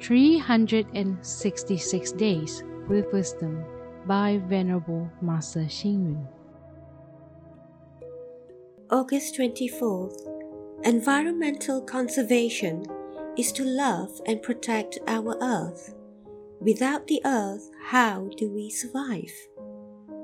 366 Days with Wisdom by Venerable Master Hsing Yun. August 24th. Environmental conservation is to love and protect our earth. Without the earth, how do we survive?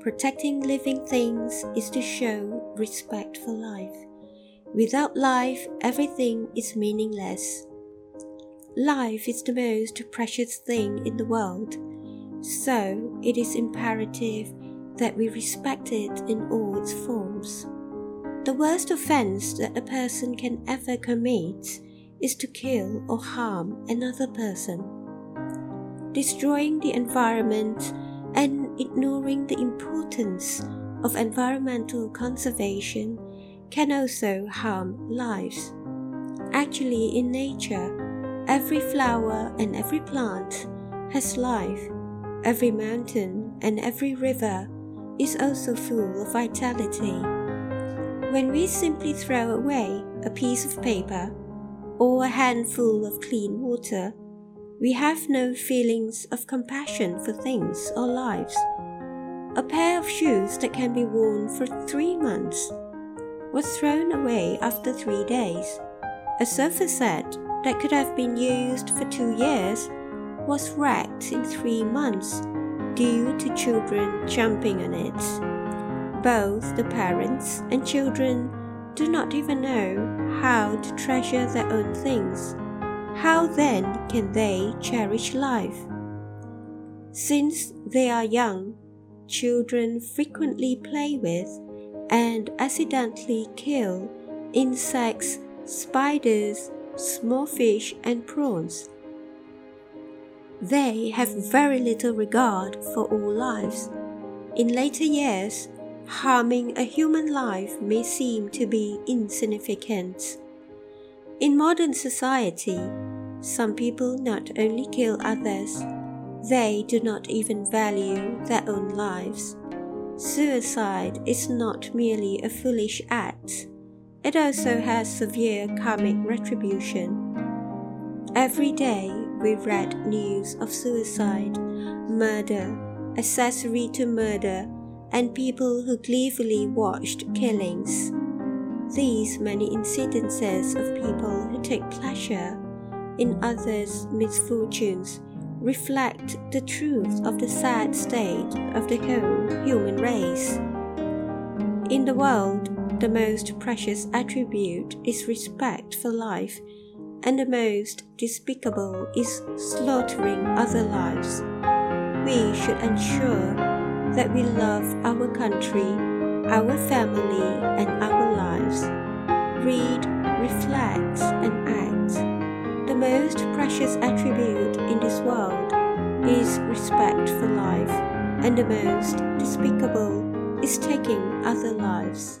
Protecting living things is to show respect for life. Without life, everything is meaningless. Life is the most precious thing in the world, so it is imperative that we respect it in all its forms. The worst offense that a person can ever commit is to kill or harm another person. Destroying the environment and ignoring the importance of environmental conservation can also harm lives. Actually, in nature, every flower and every plant has life. Every mountain and every river is also full of vitality. When we simply throw away a piece of paper or a handful of clean water, we have no feelings of compassion for things or lives. A pair of shoes that can be worn for three months was thrown away after three days. A sofa set that could have been used for two years was wrecked in three months due to children jumping on it. Both the parents and children do not even know how to treasure their own things. How then can they cherish life? Since they are young, children frequently play with and accidentally kill insects, spiders, small fish, and prawns. They have very little regard for all lives. In later years, harming a human life may seem to be insignificant. In modern society, some people not only kill others, they do not even value their own lives. Suicide is not merely a foolish act, it also has severe karmic retribution. Every day we read news of suicide, murder, accessory to murder, and people who gleefully watched killings. These many incidences of people who take pleasure in others' misfortunes reflect the truth of the sad state of the whole human race. In the world, the most precious attribute is respect for life, and the most despicable is slaughtering other lives. We should ensure that we love our country, our family, and our lives. Read, reflect, and act. The most precious attribute in this world is respect for life, and the most despicable is taking other lives.